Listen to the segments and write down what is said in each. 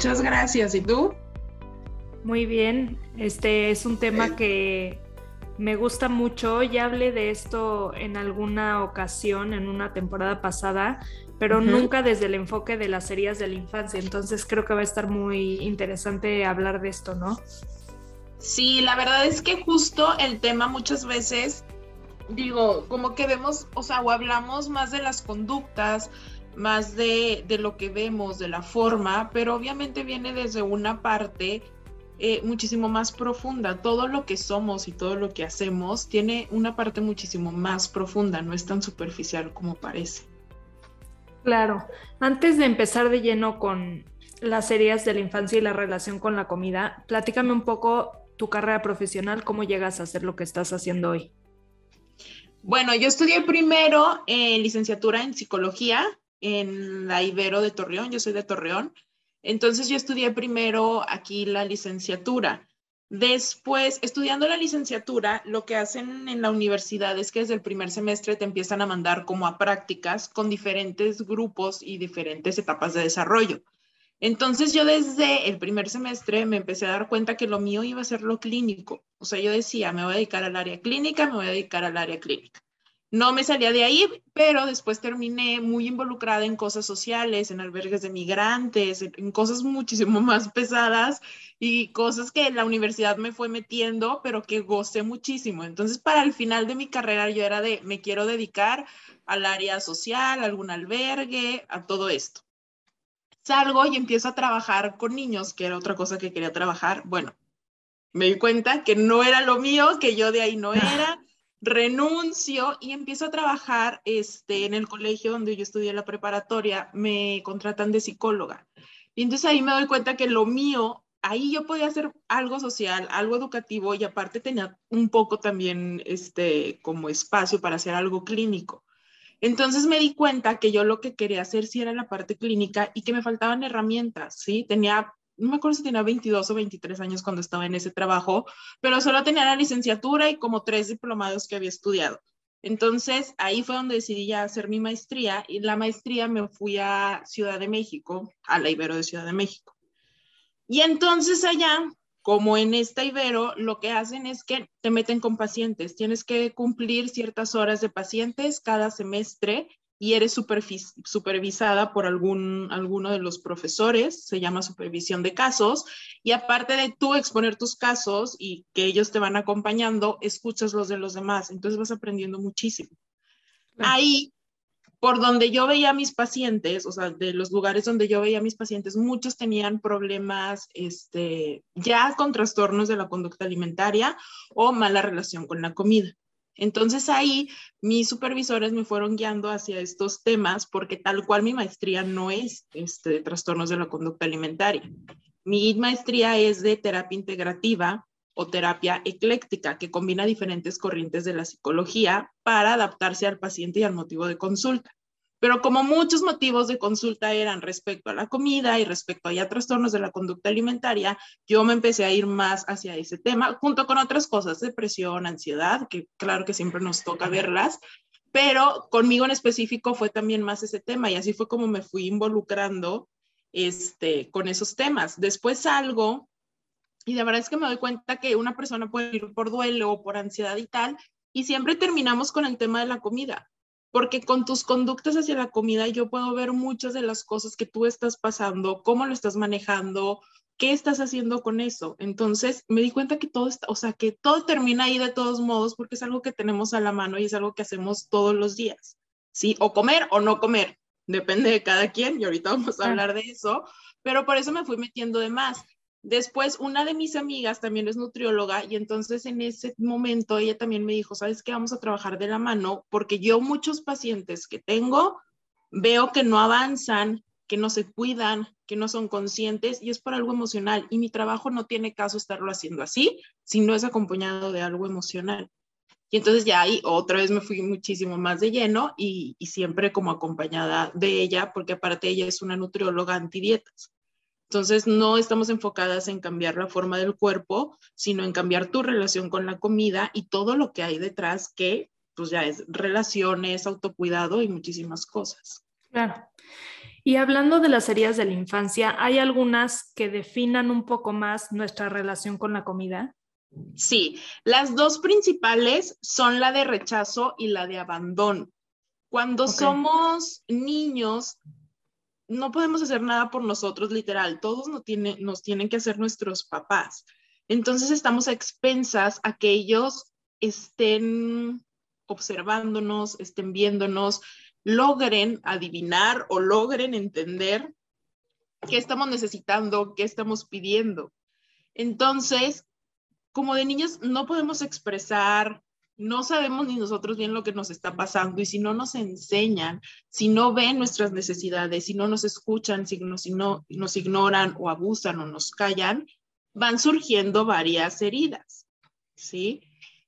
muchas gracias. ¿Y tú? Muy bien, este es un tema que me gusta mucho. Ya hablé de esto en alguna ocasión, en una temporada pasada, pero nunca desde el enfoque de las heridas de la infancia. Entonces creo que va a estar muy interesante hablar de esto, ¿no? Sí, la verdad es que justo el tema muchas veces, digo, como que vemos, o sea, o hablamos más de las conductas, más de, de lo que vemos, de la forma, pero obviamente viene desde una parte eh, muchísimo más profunda. Todo lo que somos y todo lo que hacemos tiene una parte muchísimo más profunda, no es tan superficial como parece. Claro, antes de empezar de lleno con las heridas de la infancia y la relación con la comida, platícame un poco tu carrera profesional, cómo llegas a hacer lo que estás haciendo hoy. Bueno, yo estudié primero en licenciatura en psicología en la Ibero de Torreón, yo soy de Torreón, entonces yo estudié primero aquí la licenciatura. Después, estudiando la licenciatura, lo que hacen en la universidad es que desde el primer semestre te empiezan a mandar como a prácticas con diferentes grupos y diferentes etapas de desarrollo. Entonces yo desde el primer semestre me empecé a dar cuenta que lo mío iba a ser lo clínico. O sea, yo decía, me voy a dedicar al área clínica, me voy a dedicar al área clínica. No me salía de ahí, pero después terminé muy involucrada en cosas sociales, en albergues de migrantes, en, cosas muchísimo más pesadas y cosas que la universidad me fue metiendo, pero que gocé muchísimo. Entonces, para el final de mi carrera yo era de, me quiero dedicar al área social, a algún albergue, a todo esto. Salgo y empiezo a trabajar con niños, que era otra cosa que quería trabajar. Bueno, me di cuenta que no era lo mío, que yo de ahí no era renuncio y empiezo a trabajar este, en el colegio donde yo estudié la preparatoria, me contratan de psicóloga. Y entonces ahí me doy cuenta que lo mío, ahí yo podía hacer algo social, algo educativo y aparte tenía un poco también este, como espacio para hacer algo clínico. Entonces me di cuenta que yo lo que quería hacer sí era la parte clínica y que me faltaban herramientas, ¿sí? Tenía no me acuerdo si tenía 22 o 23 años cuando estaba en ese trabajo, pero solo tenía la licenciatura y como tres diplomados que había estudiado. Entonces, ahí fue donde decidí ya hacer mi maestría y la maestría me fui a Ciudad de México, a la Ibero de Ciudad de México. Y entonces allá, como en esta Ibero, lo que hacen es que te meten con pacientes. Tienes que cumplir ciertas horas de pacientes cada semestre y eres supervisada por algún, alguno de los profesores, se llama supervisión de casos, y aparte de tú exponer tus casos y que ellos te van acompañando, escuchas los de los demás, entonces vas aprendiendo muchísimo. Ahí, por donde yo veía a mis pacientes, o sea, de los lugares donde yo veía a mis pacientes, muchos tenían problemas este, ya con trastornos de la conducta alimentaria o mala relación con la comida. Entonces ahí mis supervisores me fueron guiando hacia estos temas porque tal cual mi maestría no es este, trastornos de la conducta alimentaria. Mi maestría es de terapia integrativa o terapia ecléctica, que combina diferentes corrientes de la psicología para adaptarse al paciente y al motivo de consulta. Pero como muchos motivos de consulta eran respecto a la comida y respecto a ya trastornos de la conducta alimentaria, yo me empecé a ir más hacia ese tema, junto con otras cosas, depresión, ansiedad, que claro que siempre nos toca verlas, pero conmigo en específico fue también más ese tema y así fue como me fui involucrando este, con esos temas. Después salgo y de verdad es que me doy cuenta que una persona puede ir por duelo o por ansiedad y tal, y siempre terminamos con el tema de la comida porque con tus conductas hacia la comida yo puedo ver muchas de las cosas que tú estás pasando, cómo lo estás manejando, qué estás haciendo con eso. Entonces me di cuenta que todo está, o sea, que todo termina ahí de todos modos porque es algo que tenemos a la mano y es algo que hacemos todos los días. Sí, o comer o no comer, depende de cada quien y ahorita vamos a hablar de eso, pero por eso me fui metiendo de más. Después, una de mis amigas también es nutrióloga y entonces en ese momento ella también me dijo, ¿sabes qué? Vamos a trabajar de la mano porque yo muchos pacientes que tengo veo que no avanzan, que no se cuidan, que no son conscientes y es por algo emocional y mi trabajo no tiene caso estarlo haciendo así si no es acompañado de algo emocional. Y entonces ya ahí otra vez me fui muchísimo más de lleno y, siempre como acompañada de ella porque aparte ella es una nutrióloga antidietas. Entonces, no estamos enfocadas en cambiar la forma del cuerpo, sino en cambiar tu relación con la comida y todo lo que hay detrás que, pues ya es relaciones, autocuidado y muchísimas cosas. Claro. Y hablando de las heridas de la infancia, ¿hay algunas que definan un poco más nuestra relación con la comida? Sí, las dos principales son la de rechazo y la de abandono. Cuando somos niños, no podemos hacer nada por nosotros, literal. Todos nos, nos tienen que hacer nuestros papás. Entonces estamos a expensas a que ellos estén observándonos, estén viéndonos, logren adivinar o logren entender qué estamos necesitando, qué estamos pidiendo. Entonces, como de niños no podemos expresar, no sabemos ni nosotros bien lo que nos está pasando y si no nos enseñan, si no ven nuestras necesidades, si no nos escuchan, si, no, si no nos ignoran o abusan o nos callan, van surgiendo varias heridas, ¿sí?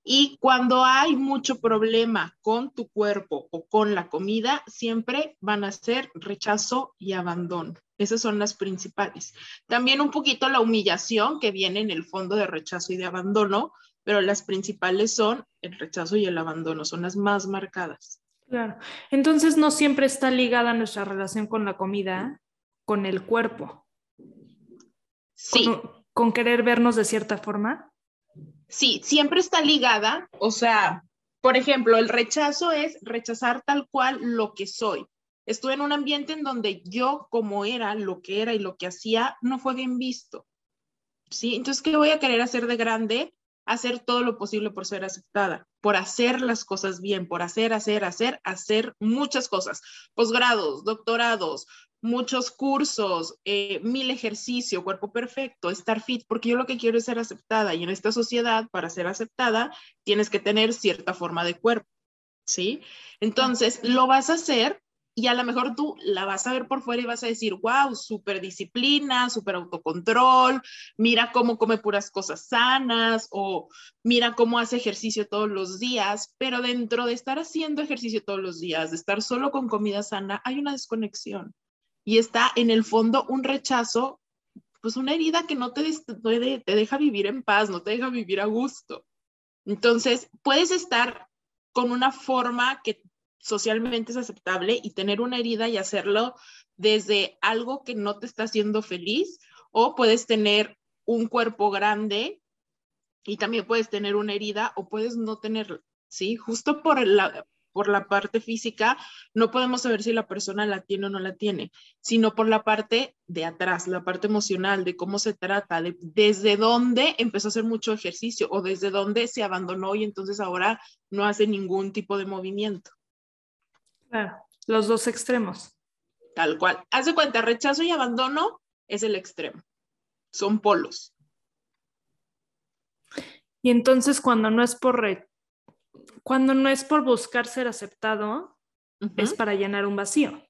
Y cuando hay mucho problema con tu cuerpo o con la comida, siempre van a ser rechazo y abandono. Esas son las principales. También un poquito la humillación que viene en el fondo de rechazo y de abandono, pero las principales son el rechazo y el abandono, son las más marcadas. Claro. Entonces no siempre está ligada nuestra relación con la comida, con el cuerpo. Sí. con querer vernos de cierta forma sí, siempre está ligada, o sea, por ejemplo, el rechazo es rechazar tal cual lo que soy. Estuve en un ambiente en donde yo como era, lo que era y lo que hacía, no fue bien visto. ¿Sí? Entonces, ¿qué voy a querer hacer de grande? Hacer todo lo posible por ser aceptada, por hacer las cosas bien, por hacer, hacer, hacer, hacer muchas cosas. Posgrados, doctorados, muchos cursos, eh, mil ejercicio, cuerpo perfecto, estar fit, porque yo lo que quiero es ser aceptada y en esta sociedad, para ser aceptada, tienes que tener cierta forma de cuerpo, ¿sí? Entonces, lo vas a hacer y a lo mejor tú la vas a ver por fuera y vas a decir, wow, súper disciplina, súper autocontrol, mira cómo come puras cosas sanas o mira cómo hace ejercicio todos los días, pero dentro de estar haciendo ejercicio todos los días, de estar solo con comida sana, hay una desconexión y está en el fondo un rechazo, pues una herida que no te, te deja vivir en paz, no te deja vivir a gusto. Entonces, puedes estar con una forma que socialmente es aceptable y tener una herida y hacerlo desde algo que no te está haciendo feliz o puedes tener un cuerpo grande y también puedes tener una herida o puedes no tenerla, ¿sí? Justo por la, por la parte física, no podemos saber si la persona la tiene o no la tiene, sino por la parte de atrás, la parte emocional, de cómo se trata, de desde dónde empezó a hacer mucho ejercicio o desde dónde se abandonó y entonces ahora no hace ningún tipo de movimiento. Claro, los dos extremos. Tal cual. Haz de cuenta, rechazo y abandono es el extremo. Son polos. Y entonces cuando no es por re cuando no es por buscar ser aceptado, es para llenar un vacío.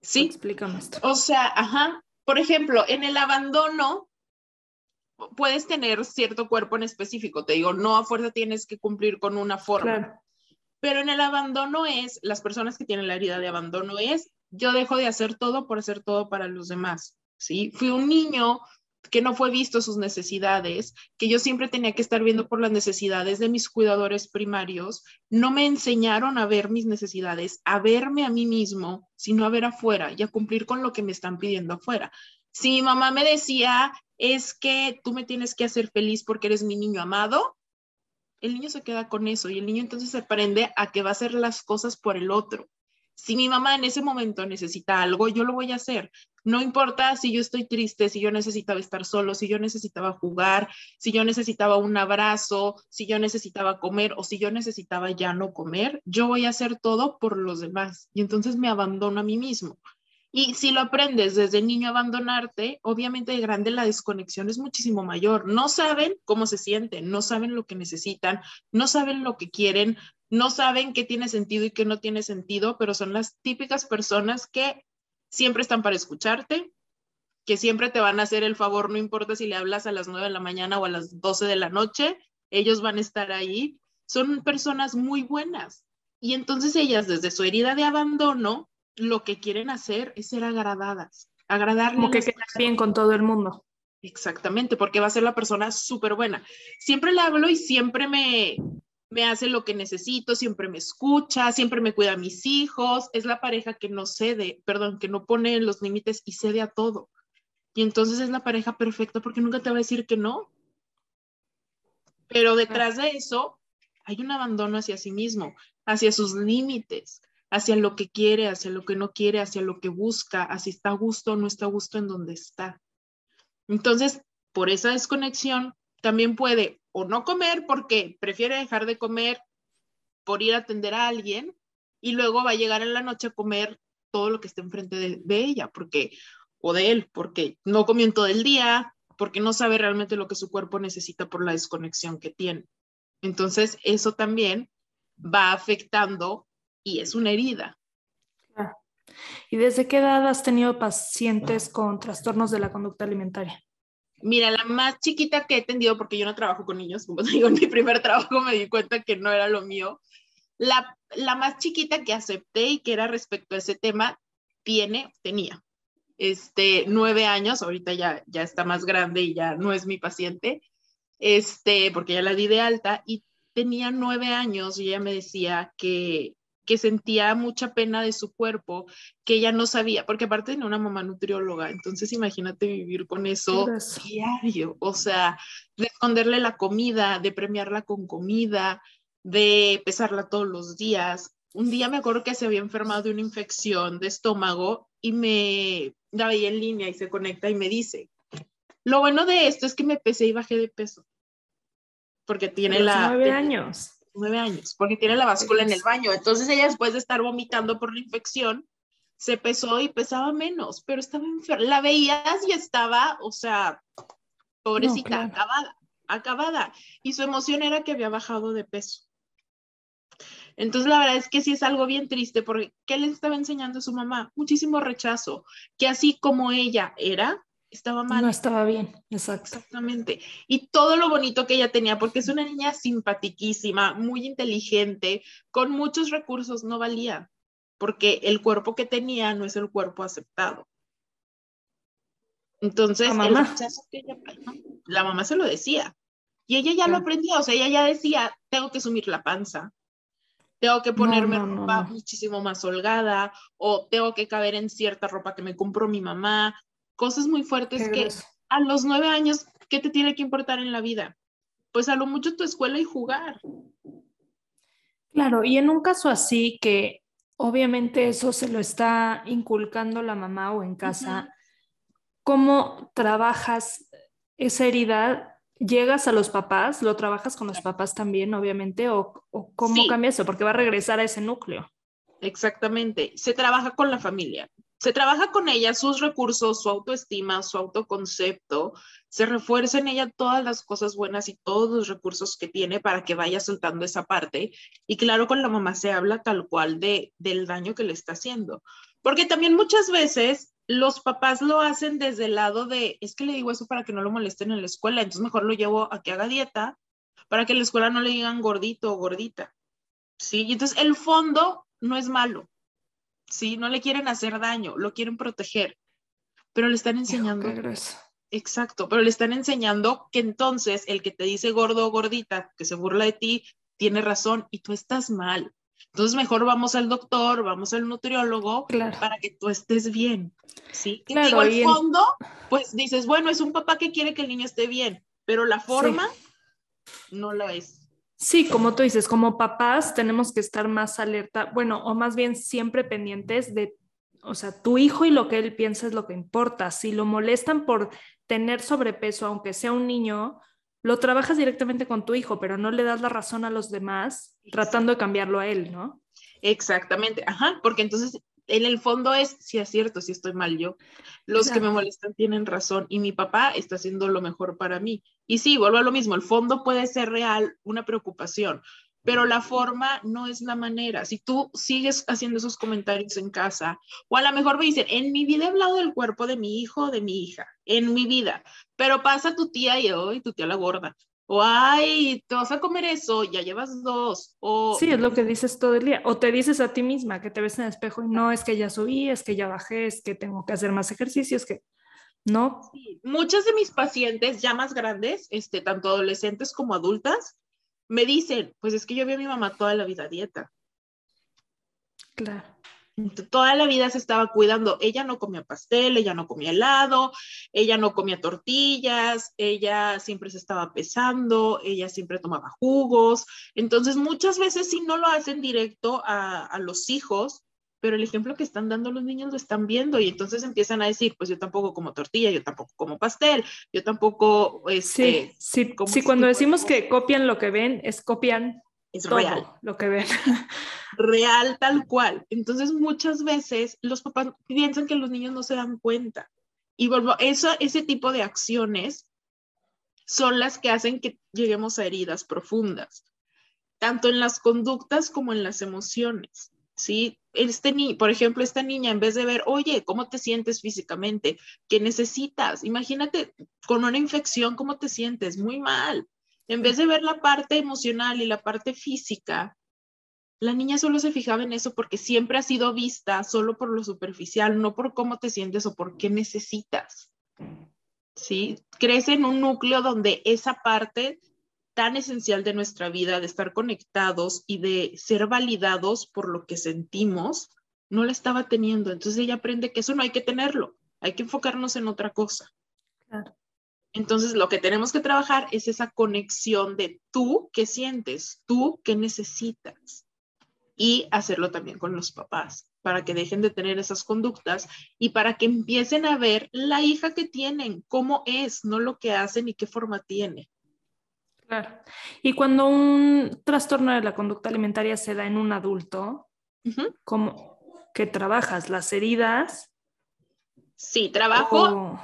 Sí. Explícame esto. O sea, ajá. Por ejemplo, en el abandono puedes tener cierto cuerpo en específico. Te digo, no a fuerza tienes que cumplir con una forma. Pero en el abandono es, las personas que tienen la herida de abandono es, yo dejo de hacer todo por hacer todo para los demás. ¿sí? Fui un niño que no fue visto sus necesidades, que yo siempre tenía que estar viendo por las necesidades de mis cuidadores primarios, no me enseñaron a ver mis necesidades, a verme a mí mismo, sino a ver afuera y a cumplir con lo que me están pidiendo afuera. Si mi mamá me decía, es que tú me tienes que hacer feliz porque eres mi niño amado, el niño se queda con eso y el niño entonces aprende a que va a hacer las cosas por el otro. Si mi mamá en ese momento necesita algo, yo lo voy a hacer. No importa si yo estoy triste, si yo necesitaba estar solo, si yo necesitaba jugar, si yo necesitaba un abrazo, si yo necesitaba comer o si yo necesitaba ya no comer, yo voy a hacer todo por los demás y entonces me abandono a mí mismo. Y si lo aprendes desde niño a abandonarte, obviamente de grande la desconexión es muchísimo mayor. No saben cómo se sienten, no saben lo que necesitan, no saben lo que quieren, no saben qué tiene sentido y qué no tiene sentido, pero son las típicas personas que siempre están para escucharte, que siempre te van a hacer el favor, no importa si le hablas a las 9 de la mañana o a las 12 de la noche, ellos van a estar ahí. Son personas muy buenas. Y entonces ellas, desde su herida de abandono, lo que quieren hacer es ser agradadas, agradarle. Como que quedas bien con todo el mundo. Exactamente, porque va a ser la persona súper buena. Siempre le hablo y siempre me, me hace lo que necesito, siempre me escucha, siempre me cuida a mis hijos, es la pareja que no cede, perdón, que no pone los límites y cede a todo. Y entonces es la pareja perfecta porque nunca te va a decir que no. Pero detrás de eso hay un abandono hacia sí mismo, hacia sus límites, hacia lo que quiere, hacia lo que no quiere, hacia lo que busca, hacia está a gusto o no está a gusto en donde está. Entonces, por esa desconexión, también puede o no comer porque prefiere dejar de comer por ir a atender a alguien y luego va a llegar en la noche a comer todo lo que esté enfrente de, de ella, porque o de él, porque no comió en todo el día, porque no sabe realmente lo que su cuerpo necesita por la desconexión que tiene. Entonces, eso también va afectando y es una herida. ¿Y desde qué edad has tenido pacientes con trastornos de la conducta alimentaria? Mira, la más chiquita que he atendido, porque yo no trabajo con niños, como te digo, en mi primer trabajo me di cuenta que no era lo mío. La, la más chiquita que acepté y que era respecto a ese tema, tiene, tenía, este, nueve años, ahorita ya, ya está más grande y ya no es mi paciente, este, porque ya la di de alta y tenía nueve años y ella me decía que, que sentía mucha pena de su cuerpo, que ella no sabía, porque aparte tenía una mamá nutrióloga, entonces imagínate vivir con eso diario, o sea, de esconderle la comida, de premiarla con comida, de pesarla todos los días. Un día me acuerdo que se había enfermado de una infección de estómago y me la veía en línea y se conecta y me dice, lo bueno de esto es que me pesé y bajé de peso. Porque tiene la... Nueve años. Nueve años, porque tiene la báscula en el baño. Entonces ella después de estar vomitando por la infección, se pesó y pesaba menos, pero estaba enferma. La veías y estaba, o sea, pobrecita, acabada, acabada. Y su emoción era que había bajado de peso. Entonces, la verdad es que sí es algo bien triste porque ¿qué le estaba enseñando a su mamá? Muchísimo rechazo, que así como ella era, estaba mal. No estaba bien, exacto. Exactamente. Y todo lo bonito que ella tenía, porque es una niña simpatiquísima, muy inteligente, con muchos recursos, no valía, porque el cuerpo que tenía no es el cuerpo aceptado. Entonces, ¿La mamá? la mamá se lo decía. Y ella ya lo aprendió, o sea, ella ya decía, tengo que sumir la panza, tengo que ponerme ropa muchísimo más holgada o tengo que caber en cierta ropa que me compró mi mamá, cosas muy fuertes que a los nueve años, ¿qué te tiene que importar en la vida? Pues a lo mucho tu escuela y jugar. Claro, y en un caso así que obviamente eso se lo está inculcando la mamá o en casa, ¿cómo trabajas esa herida llegas a los papás, lo trabajas con los papás también, obviamente, o, cómo cambia eso, porque va a regresar a ese núcleo. Exactamente, se trabaja con la familia, se trabaja con ella sus recursos, su autoestima, su autoconcepto, se refuerza en ella todas las cosas buenas y todos los recursos que tiene para que vaya soltando esa parte. Y claro, con la mamá se habla tal cual de, del daño que le está haciendo. Porque también muchas veces los papás lo hacen desde el lado de, es que le digo eso para que no lo molesten en la escuela, entonces mejor lo llevo a que haga dieta para que en la escuela no le digan gordito o gordita. ¿Sí? Y entonces el fondo no es malo. ¿Sí? No le quieren hacer daño, lo quieren proteger. Pero le están enseñando. Exacto, pero le están enseñando que entonces el que te dice gordo o gordita, que se burla de ti, tiene razón y tú estás mal. Entonces mejor vamos al doctor, vamos al nutriólogo para que tú estés bien. ¿sí? Y claro, digo, el fondo, pues dices, bueno, es un papá que quiere que el niño esté bien, pero la forma no lo es. Sí, como tú dices, como papás tenemos que estar más alerta, bueno, o más bien siempre pendientes de, o sea, tu hijo y lo que él piensa es lo que importa. Si lo molestan por tener sobrepeso, aunque sea un niño, lo trabajas directamente con tu hijo, pero no le das la razón a los demás tratando de cambiarlo a él, ¿no? Exactamente, ajá, porque entonces en el fondo es, si es cierto, si estoy mal yo, los que me molestan tienen razón y mi papá está haciendo lo mejor para mí. Y sí, vuelvo a lo mismo, el fondo puede ser real, una preocupación, pero la forma no es la manera. Si tú sigues haciendo esos comentarios en casa, o a lo mejor me dicen, en mi vida he hablado del cuerpo de mi hijo o de mi hija, en mi vida, pero pasa tu tía y hoy tu tía la gorda. O ay, te vas a comer eso, ya llevas dos. O... Sí, es lo que dices todo el día. O te dices a ti misma que te ves en el espejo y no es que ya subí, es que ya bajé, es que tengo que hacer más ejercicios, que no. Sí. Muchas de mis pacientes ya más grandes, este, tanto adolescentes como adultas, me dicen, pues es que yo vi a mi mamá toda la vida a dieta. Claro. Toda la vida se estaba cuidando. Ella no comía pastel, ella no comía helado, ella no comía tortillas, ella siempre se estaba pesando, ella siempre tomaba jugos. Entonces, muchas veces si no lo hacen directo a, a los hijos, pero el ejemplo que están dando los niños lo están viendo y entonces empiezan a decir, pues yo tampoco como tortilla, yo tampoco como pastel, yo tampoco... Este, sí, sí, sí cuando decimos que copian lo que ven, es copian es real. Lo que ven. Real tal cual. Entonces muchas veces los papás piensan que los niños no se dan cuenta. Y vuelvo, eso, ese tipo de acciones son las que hacen que lleguemos a heridas profundas, tanto en las conductas como en las emociones. ¿sí? Este ni, por ejemplo, esta niña, en vez de ver, oye, ¿cómo te sientes físicamente? ¿Qué necesitas? Imagínate con una infección, ¿cómo te sientes? Muy mal. En vez de ver la parte emocional y la parte física, la niña solo se fijaba en eso porque siempre ha sido vista solo por lo superficial, no por cómo te sientes o por qué necesitas. ¿Sí? Crece en un núcleo donde esa parte tan esencial de nuestra vida, de estar conectados y de ser validados por lo que sentimos, no la estaba teniendo. Entonces ella aprende que eso no hay que tenerlo, hay que enfocarnos en otra cosa. Claro. Entonces, lo que tenemos que trabajar es esa conexión de tú qué sientes, tú qué necesitas. Y hacerlo también con los papás, para que dejen de tener esas conductas y para que empiecen a ver la hija que tienen, cómo es, no lo que hacen y qué forma tiene. Claro. Y cuando un trastorno de la conducta alimentaria se da en un adulto, ¿cómo que trabajas las heridas? Sí, trabajo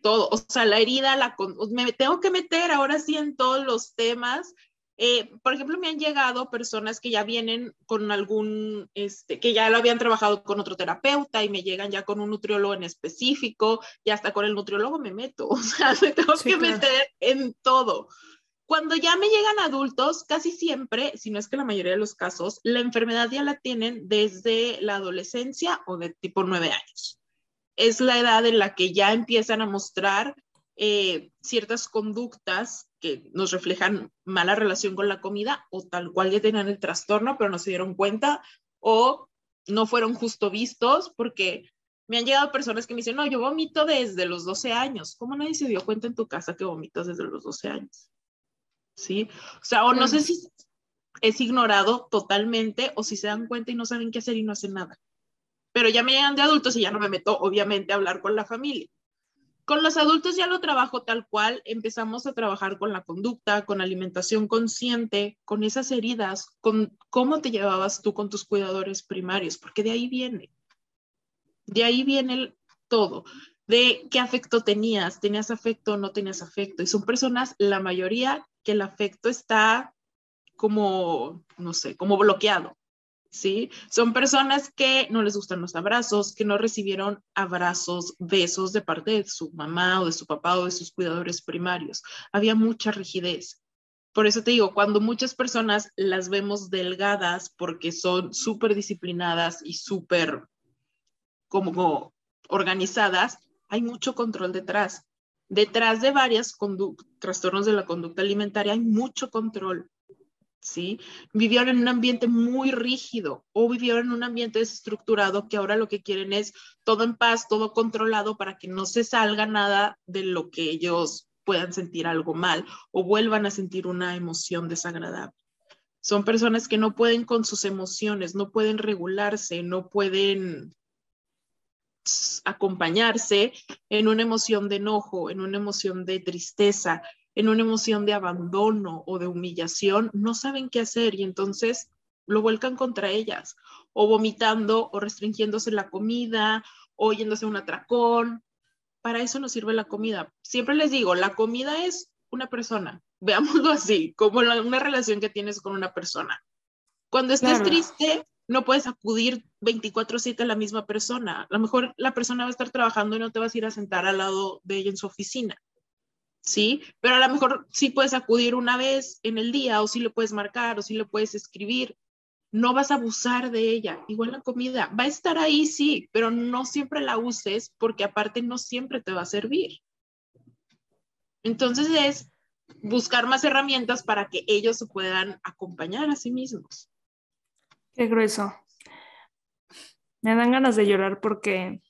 todo, o sea, la herida, la, me tengo que meter ahora sí en todos los temas. Eh, por ejemplo, me han llegado personas que ya vienen con algún, este, que ya lo habían trabajado con otro terapeuta y me llegan ya con un nutriólogo en específico y hasta con el nutriólogo me meto, o sea, me tengo que meter en todo. Cuando ya me llegan adultos, casi siempre, si no es que la mayoría de los casos, la enfermedad ya la tienen desde la adolescencia o de tipo nueve años es la edad en la que ya empiezan a mostrar eh, ciertas conductas que nos reflejan mala relación con la comida o tal cual ya tenían el trastorno, pero no se dieron cuenta o no fueron justo vistos porque me han llegado personas que me dicen, no, yo vomito desde los 12 años. ¿Cómo nadie se dio cuenta en tu casa que vomitas desde los 12 años? ¿Sí? O sea, o no sé si es ignorado totalmente o si se dan cuenta y no saben qué hacer y no hacen nada pero ya me llegan de adultos y ya no me meto, obviamente, a hablar con la familia. Con los adultos ya lo trabajo tal cual, empezamos a trabajar con la conducta, con alimentación consciente, con esas heridas, con cómo te llevabas tú con tus cuidadores primarios, porque de ahí viene, de ahí viene todo, de qué afecto tenías, tenías afecto o no tenías afecto. Y son personas, la mayoría, que el afecto está como, no sé, como bloqueado. ¿Sí? Son personas que no les gustan los abrazos, que no recibieron abrazos, besos de parte de su mamá o de su papá o de sus cuidadores primarios. Había mucha rigidez. Por eso te digo, cuando muchas personas las vemos delgadas porque son súper disciplinadas y súper como organizadas, hay mucho control detrás. Detrás de varias trastornos de la conducta alimentaria hay mucho control. ¿Sí? Vivieron en un ambiente muy rígido o vivieron en un ambiente desestructurado que ahora lo que quieren es todo en paz, todo controlado para que no se salga nada de lo que ellos puedan sentir algo mal o vuelvan a sentir una emoción desagradable. Son personas que no pueden con sus emociones, no pueden regularse, no pueden acompañarse en una emoción de enojo, en una emoción de tristeza, en una emoción de abandono o de humillación, no saben qué hacer y entonces lo vuelcan contra ellas, o vomitando o restringiéndose la comida, o yéndose a un atracón. Para eso nos sirve la comida. Siempre les digo, la comida es una persona, veámoslo así, como una relación que tienes con una persona. Cuando estés triste, no puedes acudir 24/7 a la misma persona. A lo mejor la persona va a estar trabajando y no te vas a ir a sentar al lado de ella en su oficina. ¿Sí? Pero a lo mejor sí puedes acudir una vez en el día o sí le puedes marcar o sí le puedes escribir. No vas a abusar de ella. Igual la comida va a estar ahí, sí, pero no siempre la uses porque aparte no siempre te va a servir. Entonces es buscar más herramientas para que ellos se puedan acompañar a sí mismos. Qué grueso. Me dan ganas de llorar porque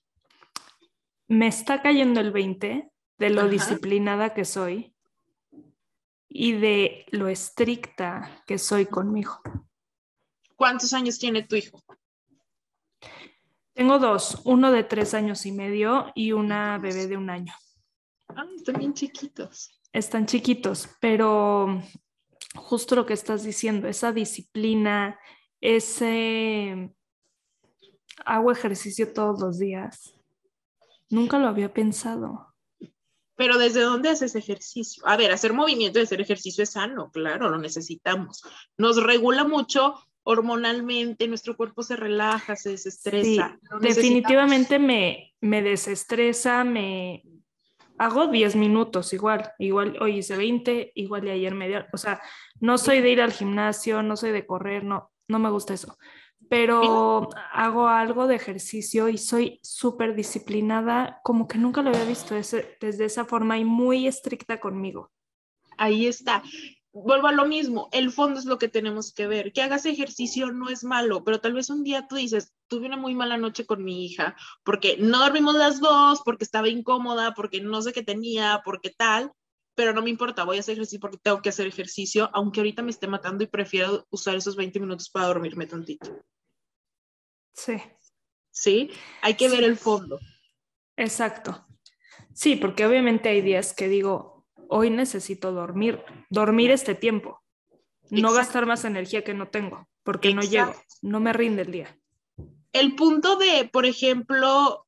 me está cayendo el 20 de lo disciplinada que soy y de lo estricta que soy conmigo. ¿Cuántos años tiene tu hijo? Tengo dos, uno de tres años y medio y una bebé de un año. Ah, están bien chiquitos. Están chiquitos, pero justo lo que estás diciendo, esa disciplina, ese hago ejercicio todos los días. Nunca lo había pensado. Pero ¿desde dónde haces ejercicio? A ver, hacer movimiento y hacer ejercicio es sano, claro, lo necesitamos. Nos regula mucho hormonalmente, nuestro cuerpo se relaja, se desestresa. definitivamente me, me desestresa, me hago 10 minutos igual, igual hoy hice 20, igual de ayer media, o sea, no soy de ir al gimnasio, no soy de correr, no, no me gusta eso, pero hago algo de ejercicio y soy súper disciplinada, como que nunca lo había visto desde esa forma y muy estricta conmigo. Ahí está vuelvo a lo mismo, el fondo es lo que tenemos que ver. Que hagas ejercicio no es malo, pero tal vez un día tú dices, tuve una muy mala noche con mi hija, porque no dormimos las dos, porque estaba incómoda, porque no sé qué tenía, porque tal, pero no me importa, voy a hacer ejercicio porque tengo que hacer ejercicio, aunque ahorita me esté matando y prefiero usar esos 20 minutos para dormirme tantito. Sí. Sí, hay que ver el fondo. Exacto. Sí, porque obviamente hay días que digo, hoy necesito dormir, dormir este tiempo, no gastar más energía que no tengo, porque no llego, no me rinde el día. El punto de, por ejemplo,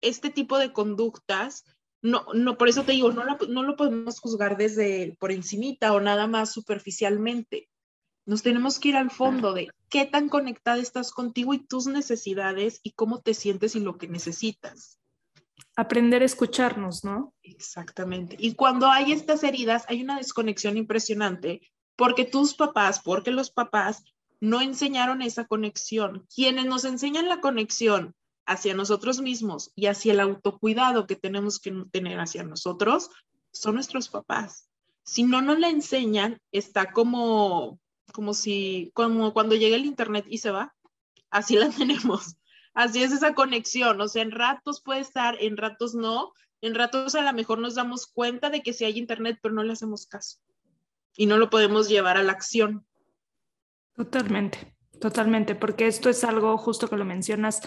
este tipo de conductas, no, no, por eso te digo, no, no lo podemos juzgar desde por encimita o nada más superficialmente. Nos tenemos que ir al fondo de qué tan conectada estás contigo y tus necesidades y cómo te sientes y lo que necesitas aprender a escucharnos, ¿no? Exactamente. Y cuando hay estas heridas, hay una desconexión impresionante porque tus papás, porque los papás no enseñaron esa conexión. Quienes nos enseñan la conexión hacia nosotros mismos y hacia el autocuidado que tenemos que tener hacia nosotros son nuestros papás. Si no nos la enseñan, está como como si como cuando llega el internet y se va. Así la tenemos. Así es esa conexión, o sea, en ratos puede estar, en ratos no, en ratos a lo mejor nos damos cuenta de que sí hay internet, pero no le hacemos caso y no lo podemos llevar a la acción. Totalmente, totalmente, porque esto es algo justo que lo mencionas.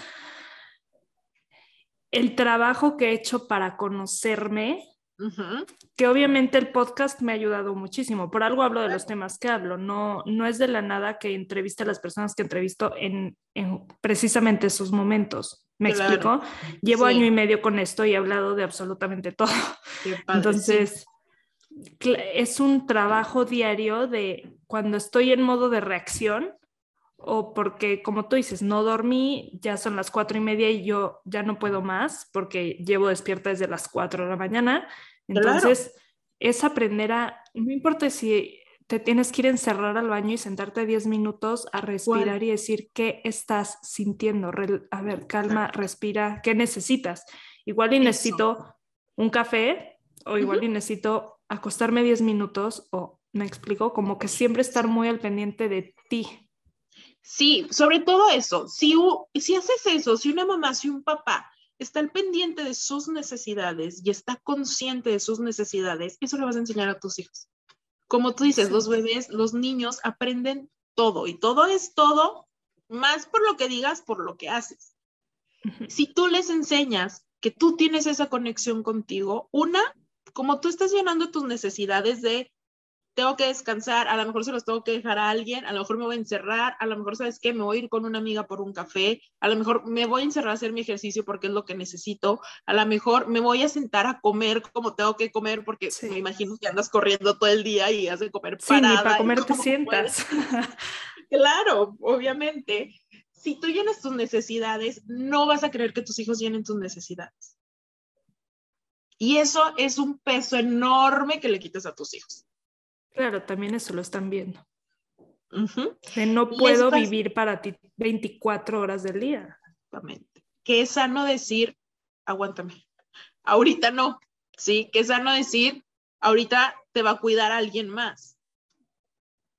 El trabajo que he hecho para conocerme que obviamente el podcast me ha ayudado muchísimo. Por algo hablo de los temas que hablo. No, no es de la nada que entreviste a las personas que entrevisto en, precisamente esos momentos. ¿Me explico? Llevo año y medio con esto y he hablado de absolutamente todo. Entonces, es un trabajo diario de cuando estoy en modo de reacción o porque, como tú dices, no dormí, ya son las cuatro y media y yo ya no puedo más porque llevo despierta desde las cuatro de la mañana. Entonces, es aprender a, no importa si te tienes que ir a encerrar al baño y sentarte 10 minutos a respirar y decir qué estás sintiendo. a ver, calma, respira, ¿qué necesitas? Igual y necesito un café o igual y necesito acostarme 10 minutos o me explico, como que siempre estar muy al pendiente de ti, Sí, sobre todo eso. Si, si haces eso, si una mamá, si un papá está al pendiente de sus necesidades y está consciente de sus necesidades, eso le vas a enseñar a tus hijos. Como tú dices, los bebés, los niños aprenden todo y todo es todo, más por lo que digas, por lo que haces. Si tú les enseñas que tú tienes esa conexión contigo, una, como tú estás llenando tus necesidades de tengo que descansar, a lo mejor se los tengo que dejar a alguien, a lo mejor me voy a encerrar, a lo mejor, ¿sabes qué? Me voy a ir con una amiga por un café, a lo mejor me voy a encerrar a hacer mi ejercicio porque es lo que necesito, a lo mejor me voy a sentar a comer como tengo que comer porque me imagino que andas corriendo todo el día y has de comer parada. Sí, para comer te sientas. claro, obviamente. Si tú llenas tus necesidades, no vas a creer que tus hijos llenen tus necesidades. Y eso es un peso enorme que le quitas a tus hijos. Claro, también eso lo están viendo. no puedo vivir para ti 24 horas del día. Exactamente. Que es sano decir, aguántame, ahorita no, ¿sí? Que es sano decir, ahorita te va a cuidar a alguien más.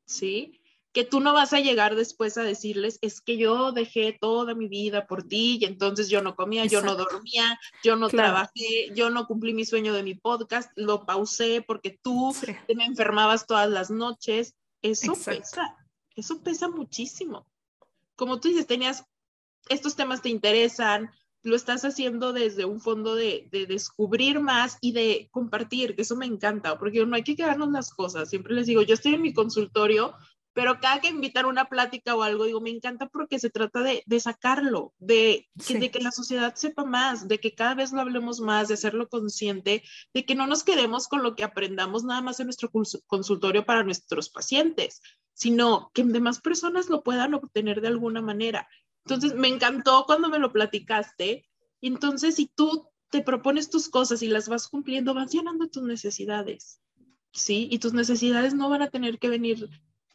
¿Sí? Que tú no vas a llegar después a decirles, es que yo dejé toda mi vida por ti y entonces yo no comía, yo no dormía, yo no trabajé, yo no cumplí mi sueño de mi podcast, lo pausé porque tú te me enfermabas todas las noches. Eso pesa, eso pesa muchísimo. Como tú dices, tenías, estos temas te interesan, lo estás haciendo desde un fondo de, descubrir más y de compartir, que eso me encanta, porque no hay que quedarnos las cosas. Siempre les digo, yo estoy en mi consultorio, pero cada que invitar una plática o algo, digo, me encanta porque se trata de, sacarlo, de, de que la sociedad sepa más, de que cada vez lo hablemos más, de hacerlo consciente, de que no nos quedemos con lo que aprendamos nada más en nuestro consultorio para nuestros pacientes, sino que demás personas lo puedan obtener de alguna manera. Entonces, me encantó cuando me lo platicaste. Entonces, si tú te propones tus cosas y las vas cumpliendo, vas llenando tus necesidades, ¿sí? Y tus necesidades no van a tener que venir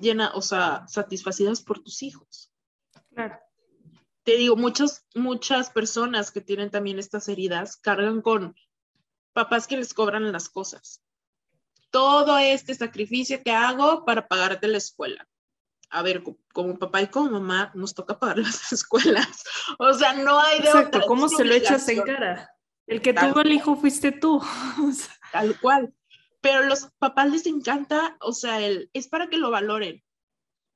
llena, o sea, satisfacidas por tus hijos. Claro. Te digo, muchas, muchas personas que tienen también estas heridas cargan con papás que les cobran las cosas. Todo este sacrificio que hago para pagarte la escuela a ver, como papá y como mamá nos toca pagar las escuelas. O sea, no hay de Exacto, ¿cómo se lo echas en cara? El que tuvo el hijo fuiste tú. Tal cual. Pero los papás les encanta, o sea, el, es para que lo valoren.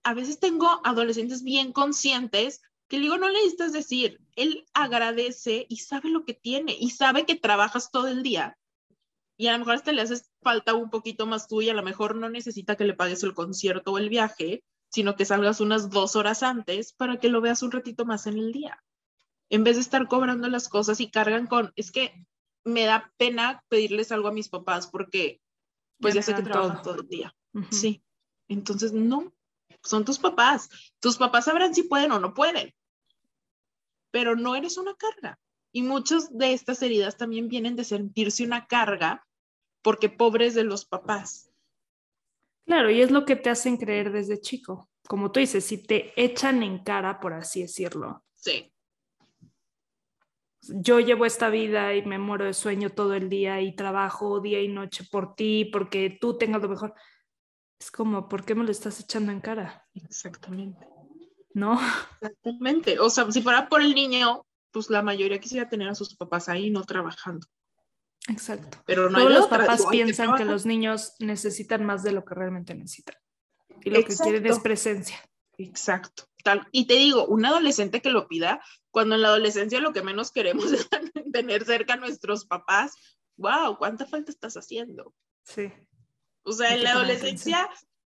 A veces tengo adolescentes bien conscientes que le digo, no le necesitas decir, él agradece y sabe lo que tiene y sabe que trabajas todo el día. Y a lo mejor hasta le haces falta un poquito más tú y a lo mejor no necesita que le pagues el concierto o el viaje, sino que salgas unas dos horas antes para que lo veas un ratito más en el día. En vez de estar cobrando las cosas y cargan con, es que me da pena pedirles algo a mis papás porque pues ya, sé que trabajan todo. el día. Sí. Entonces, no, son tus papás. Tus papás sabrán si pueden o no pueden, pero no eres una carga. Y muchas de estas heridas también vienen de sentirse una carga porque pobres de los papás. Claro, y es lo que te hacen creer desde chico. Como tú dices, si te echan en cara, por así decirlo. Sí. Yo llevo esta vida y me muero de sueño todo el día y trabajo día y noche por ti, porque tú tengas lo mejor. Es como, ¿por qué me lo estás echando en cara? Exactamente. ¿No? Exactamente. O sea, si fuera por el niño, pues la mayoría quisiera tener a sus papás ahí no trabajando. Exacto. Pero no Todos los papás piensan que, los niños necesitan más de lo que realmente necesitan. Y lo que quieren es presencia. Exacto. Tal. Y te digo, un adolescente que lo pida, cuando en la adolescencia lo que menos queremos es tener cerca a nuestros papás, wow, ¿cuánta falta estás haciendo? Sí. O sea, en la adolescencia,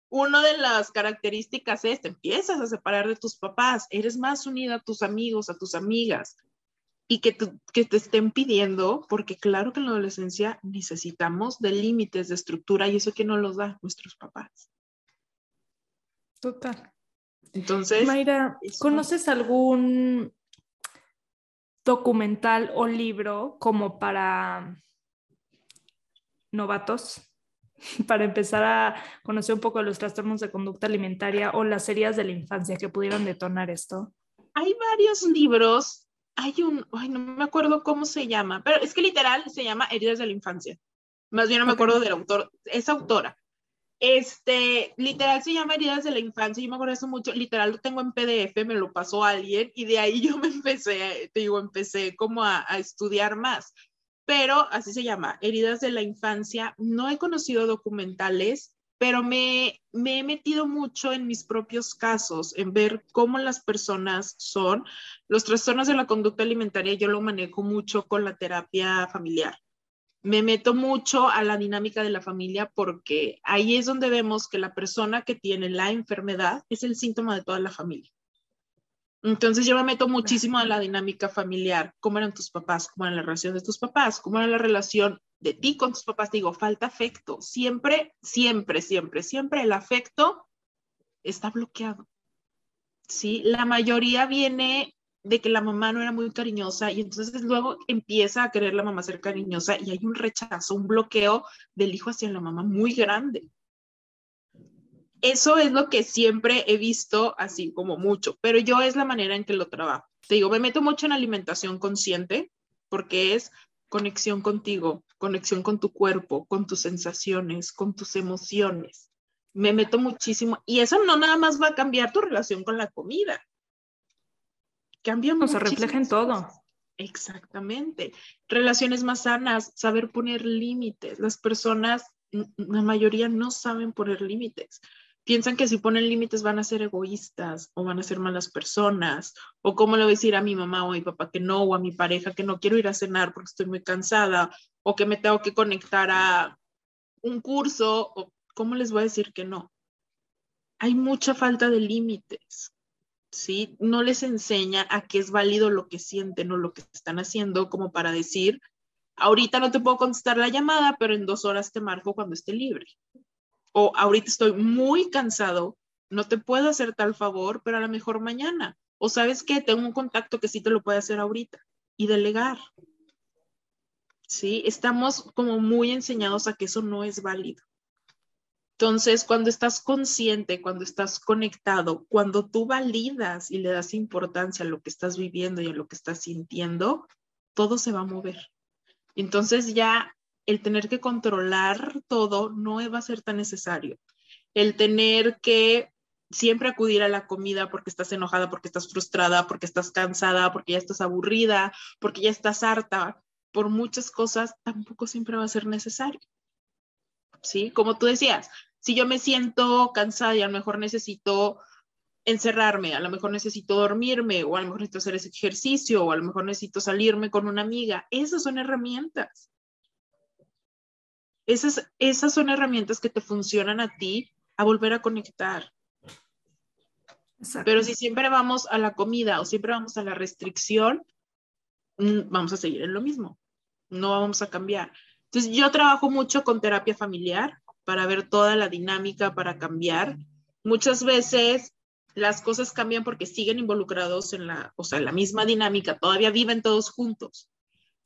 una de las características es, te empiezas a separar de tus papás, eres más unida a tus amigos, a tus amigas, y que, que te estén pidiendo, porque claro que en la adolescencia necesitamos de límites, de estructura, y eso que no los da nuestros papás. Total. Entonces. Mayra, ¿conoces algún documental o libro como para novatos? Para empezar a conocer un poco de los trastornos de conducta alimentaria o las heridas de la infancia que pudieran detonar esto. Hay varios libros hay un, ay, no me acuerdo cómo se llama, pero es que literal se llama Heridas de la Infancia. Más bien no me acuerdo del autor, es autora. Este, literal se llama Heridas de la Infancia, yo me acuerdo eso mucho, literal lo tengo en PDF, me lo pasó alguien y de ahí yo me empecé, te digo, empecé como a, estudiar más. Pero así se llama, Heridas de la Infancia. No he conocido documentales, pero me, me, he metido mucho en mis propios casos, en ver cómo las personas son. Los trastornos de la conducta alimentaria yo lo manejo mucho con la terapia familiar. Me meto mucho a la dinámica de la familia porque ahí es donde vemos que la persona que tiene la enfermedad es el síntoma de toda la familia. Entonces yo me meto muchísimo a la dinámica familiar, cómo eran tus papás, cómo era la relación de tus papás, cómo era la relación de ti con tus papás. digo, falta afecto. Siempre, siempre, siempre, siempre el afecto está bloqueado. Sí, la mayoría viene de que la mamá no era muy cariñosa y entonces luego empieza a querer la mamá ser cariñosa y hay un rechazo, un bloqueo del hijo hacia la mamá muy grande eso es lo que siempre he visto así como mucho, pero yo es la manera en que lo trabajo. Te digo, me meto mucho en alimentación consciente porque es conexión contigo, conexión con tu cuerpo, con tus sensaciones, con tus emociones. Me meto muchísimo y eso no nada más va a cambiar tu relación con la comida. Cambia mucho. Se refleja en todo. Exactamente. Relaciones más sanas, saber poner límites. Las personas, la mayoría no saben poner límites piensan que si ponen límites van a ser egoístas o van a ser malas personas, o cómo le voy a decir a mi mamá o a mi papá que no, o a mi pareja que no quiero ir a cenar porque estoy muy cansada, o que me tengo que conectar a un curso, o cómo les voy a decir que no. Hay mucha falta de límites, ¿sí? No les enseña a que es válido lo que sienten o lo que están haciendo como para decir, ahorita no te puedo contestar la llamada, pero en dos horas te marco cuando esté libre o ahorita estoy muy cansado, no te puedo hacer tal favor, pero a lo mejor mañana. O sabes que tengo un contacto que sí te lo puede hacer ahorita y delegar. Sí, estamos como muy enseñados a que eso no es válido. Entonces, cuando estás consciente, cuando estás conectado, cuando tú validas y le das importancia a lo que estás viviendo y a lo que estás sintiendo, todo se va a mover. Entonces ya el tener que controlar todo no va a ser tan necesario. El tener que siempre acudir a la comida porque estás enojada, porque estás frustrada, porque estás cansada, porque ya estás aburrida, porque ya estás harta, por muchas cosas, tampoco siempre va a ser necesario. ¿Sí? Como tú decías, si yo me siento cansada y a lo mejor necesito encerrarme, a lo mejor necesito dormirme, o a lo mejor necesito hacer ese ejercicio, o a lo mejor necesito salirme con una amiga, esas son herramientas. Esas, esas son herramientas que te funcionan a ti a volver a conectar. Pero si siempre vamos a la comida o siempre vamos a la restricción, mm, vamos a seguir en lo mismo. No vamos a cambiar. Entonces, yo trabajo mucho con terapia familiar para ver toda la dinámica, para cambiar. Muchas veces las cosas cambian porque siguen involucrados en la, o sea, la misma dinámica, todavía viven todos juntos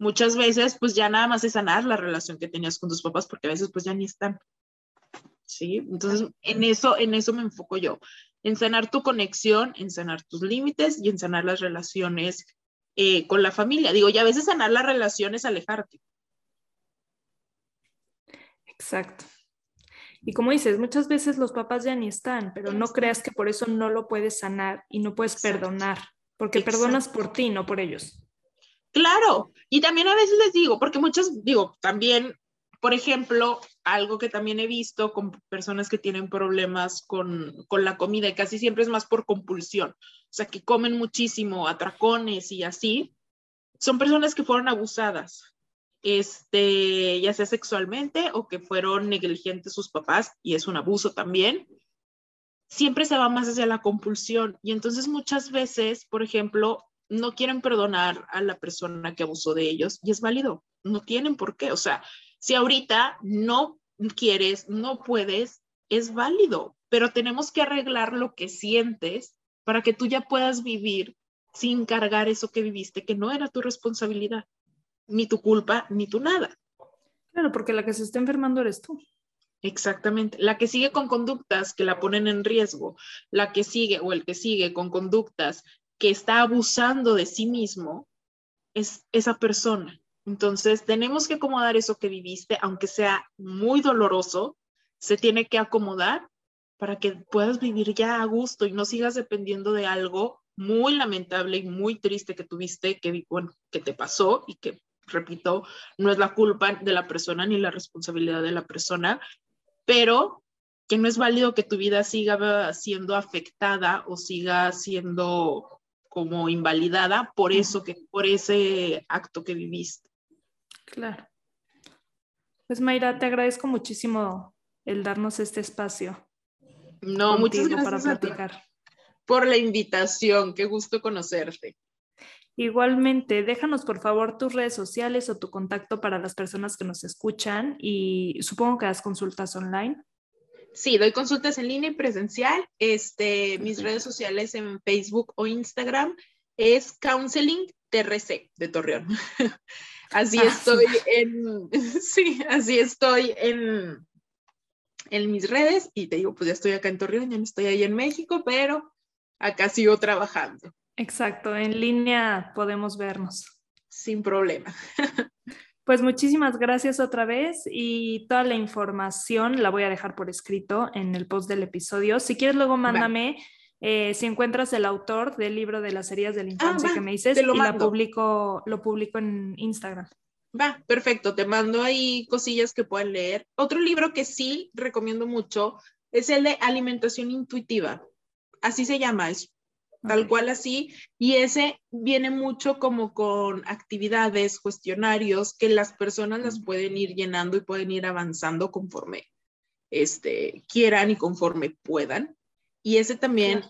muchas veces pues ya nada más es sanar la relación que tenías con tus papás porque a veces pues ya ni están. ¿Sí? Entonces, en eso, en eso me enfoco yo, en sanar tu conexión, en sanar tus límites y en sanar las relaciones eh, con la familia. Digo, y a veces sanar las relaciones, alejarte. Exacto. Y como dices, muchas veces los papás ya ni están, pero no creas que por eso no lo puedes sanar y no puedes perdonar, porque perdonas por ti, no por ellos. Claro, y también a veces les digo, porque muchos, digo, también, por ejemplo, algo que también he visto con personas que tienen problemas con, con la comida y casi siempre es más por compulsión, o sea, que comen muchísimo, atracones y así, son personas que fueron abusadas, este, ya sea sexualmente o que fueron negligentes sus papás, y es un abuso también, siempre se va más hacia la compulsión. Y entonces muchas veces, por ejemplo, no quieren perdonar a la persona que abusó de ellos y es válido, no tienen por qué. O sea, si ahorita no quieres, no puedes, es válido, pero tenemos que arreglar lo que sientes para que tú ya puedas vivir sin cargar eso que viviste, que no era tu responsabilidad, ni tu culpa, ni tu nada. Claro, porque la que se está enfermando eres tú. Exactamente. La que sigue con conductas que la ponen en riesgo, la que sigue o el que sigue con conductas que está abusando de sí mismo es esa persona. Entonces, tenemos que acomodar eso que viviste, aunque sea muy doloroso, se tiene que acomodar para que puedas vivir ya a gusto y no sigas dependiendo de algo muy lamentable y muy triste que tuviste, que, bueno, que te pasó y que, repito, no es la culpa de la persona ni la responsabilidad de la persona, pero que no es válido que tu vida siga siendo afectada o siga siendo como invalidada por eso que, por ese acto que viviste. Claro. Pues Mayra, te agradezco muchísimo el darnos este espacio. No, muchas gracias para platicar. por la invitación, qué gusto conocerte. Igualmente, déjanos por favor tus redes sociales o tu contacto para las personas que nos escuchan y supongo que das consultas online. Sí, doy consultas en línea y presencial. Este, mis redes sociales en Facebook o Instagram es Counseling TRC de Torreón. así ah, estoy en, sí, así estoy en, en mis redes y te digo, pues ya estoy acá en Torreón, ya no estoy ahí en México, pero acá sigo trabajando. Exacto, en línea podemos vernos. Sin problema. Pues muchísimas gracias otra vez y toda la información la voy a dejar por escrito en el post del episodio. Si quieres, luego mándame eh, si encuentras el autor del libro de las heridas de la ah, infancia que me dices y la publico, lo publico en Instagram. Va, perfecto, te mando ahí cosillas que puedan leer. Otro libro que sí recomiendo mucho es el de alimentación intuitiva. Así se llama, es tal cual así. Y ese viene mucho como con actividades, cuestionarios que las personas las pueden ir llenando y pueden ir avanzando conforme este, quieran y conforme puedan. Y ese también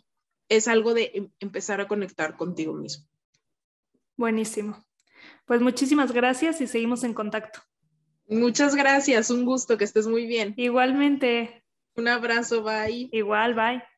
es algo de em, empezar a conectar contigo mismo. Buenísimo. Pues muchísimas gracias y seguimos en contacto. Muchas gracias, un gusto, que estés muy bien. Igualmente. Un abrazo, bye. Igual, bye.